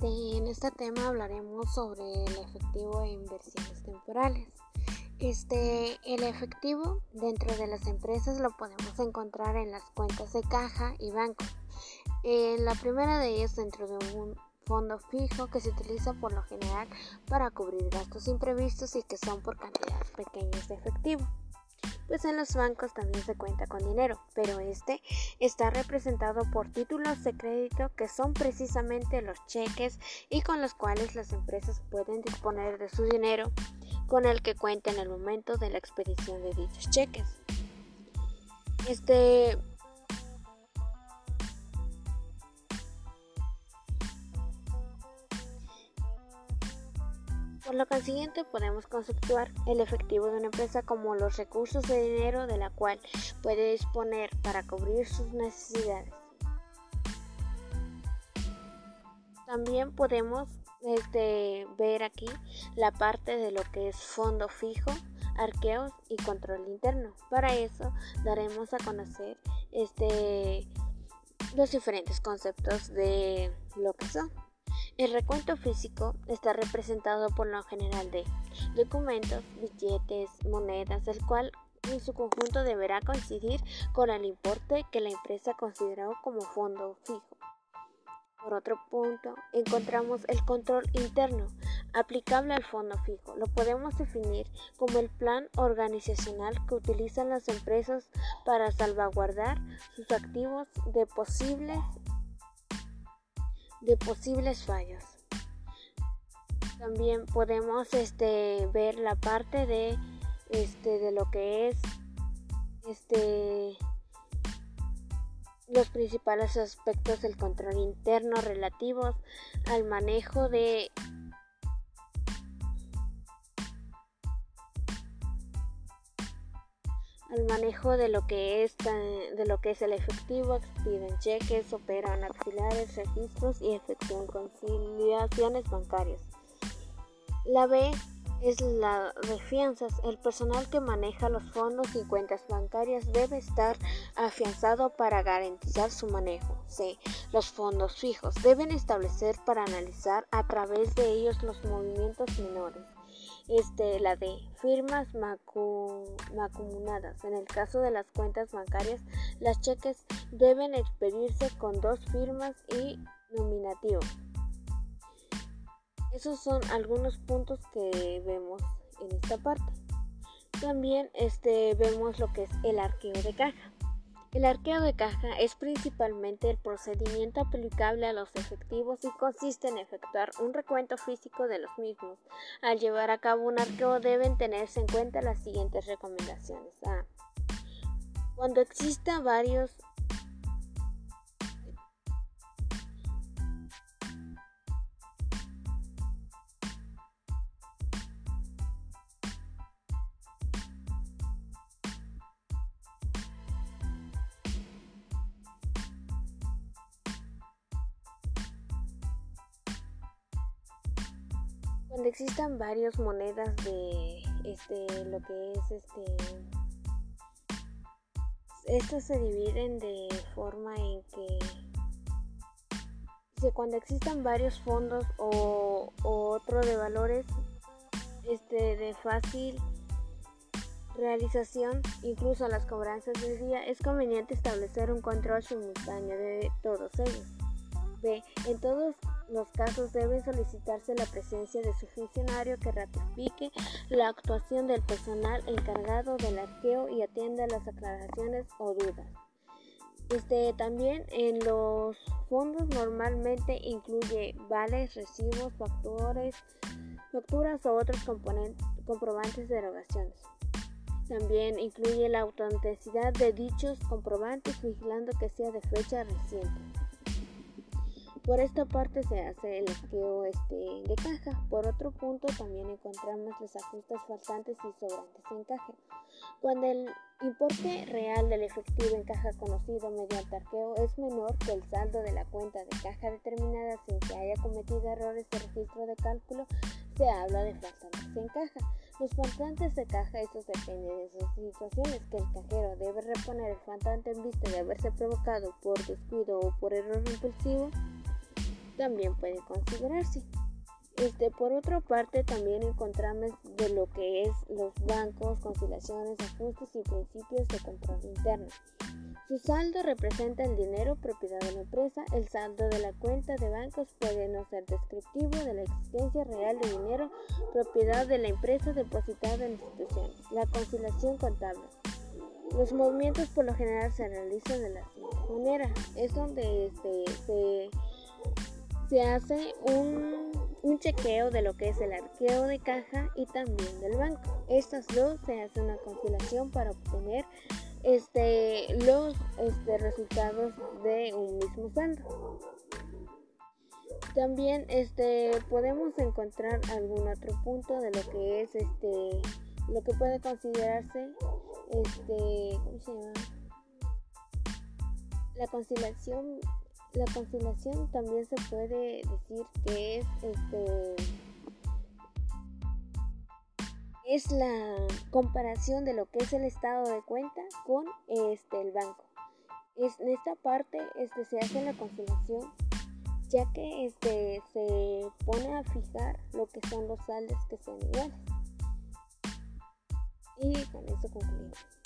Este, en este tema hablaremos sobre el efectivo e inversiones temporales. Este, el efectivo dentro de las empresas lo podemos encontrar en las cuentas de caja y banco. En la primera de ellas dentro de un fondo fijo que se utiliza por lo general para cubrir gastos imprevistos y que son por cantidades pequeñas de efectivo pues en los bancos también se cuenta con dinero, pero este está representado por títulos de crédito que son precisamente los cheques y con los cuales las empresas pueden disponer de su dinero con el que cuenta en el momento de la expedición de dichos cheques. Este Por lo consiguiente, podemos conceptuar el efectivo de una empresa como los recursos de dinero de la cual puede disponer para cubrir sus necesidades. También podemos este, ver aquí la parte de lo que es fondo fijo, arqueos y control interno. Para eso daremos a conocer este, los diferentes conceptos de lo que son. El recuento físico está representado por lo general de documentos, billetes, monedas, el cual en su conjunto deberá coincidir con el importe que la empresa consideró como fondo fijo. Por otro punto, encontramos el control interno aplicable al fondo fijo. Lo podemos definir como el plan organizacional que utilizan las empresas para salvaguardar sus activos de posibles de posibles fallos. También podemos este, ver la parte de, este, de lo que es este, los principales aspectos del control interno relativos al manejo de al manejo de lo que es de lo que es el efectivo, expiden cheques, operan auxiliares, registros y efectúan conciliaciones bancarias. La B es la de fianzas. El personal que maneja los fondos y cuentas bancarias debe estar afianzado para garantizar su manejo. C. Los fondos fijos deben establecer para analizar a través de ellos los movimientos menores este, la de firmas macumunadas. En el caso de las cuentas bancarias, las cheques deben expedirse con dos firmas y nominativo. Esos son algunos puntos que vemos en esta parte. También este, vemos lo que es el arqueo de caja. El arqueo de caja es principalmente el procedimiento aplicable a los efectivos y consiste en efectuar un recuento físico de los mismos. Al llevar a cabo un arqueo deben tenerse en cuenta las siguientes recomendaciones. A. Cuando exista varios Cuando existan varias monedas de este lo que es este estas se dividen de forma en que cuando existan varios fondos o, o otro de valores este de fácil realización, incluso las cobranzas del día, es conveniente establecer un control simultáneo de todos ellos. B. En todos los casos debe solicitarse la presencia de su funcionario que ratifique la actuación del personal encargado del arqueo y atienda las aclaraciones o dudas. Este, también en los fondos normalmente incluye vales, recibos, factores, facturas o otros comprobantes de erogaciones. También incluye la autenticidad de dichos comprobantes vigilando que sea de fecha reciente. Por esta parte se hace el esqueo este, de caja. Por otro punto también encontramos los ajustes faltantes y sobrantes en caja. Cuando el importe real del efectivo en caja conocido mediante arqueo es menor que el saldo de la cuenta de caja determinada sin que haya cometido errores de registro de cálculo, se habla de faltantes en caja. Los faltantes de caja, estos dependen de esas situaciones que el cajero debe reponer el faltante en vista de haberse provocado por descuido o por error impulsivo también puede considerarse. Este, por otra parte, también encontramos de lo que es los bancos, conciliaciones, ajustes y principios de control interno. Su saldo representa el dinero propiedad de la empresa. El saldo de la cuenta de bancos puede no ser descriptivo de la existencia real de dinero propiedad de la empresa depositada en la institución. La conciliación contable. Los movimientos por lo general se realizan de la siguiente manera. Es donde este, se, se hace un, un, chequeo de lo que es el arqueo de caja y también del banco. Estas dos se hace una conciliación para obtener este, los este, resultados de un mismo saldo. También este, podemos encontrar algún otro punto de lo que es este, lo que puede considerarse este. La conciliación, la conciliación también se puede decir que es este es la comparación de lo que es el estado de cuenta con este el banco. Es, en esta parte este, se hace la conciliación ya que este, se pone a fijar lo que son los saldos que son iguales. Y con eso concluimos.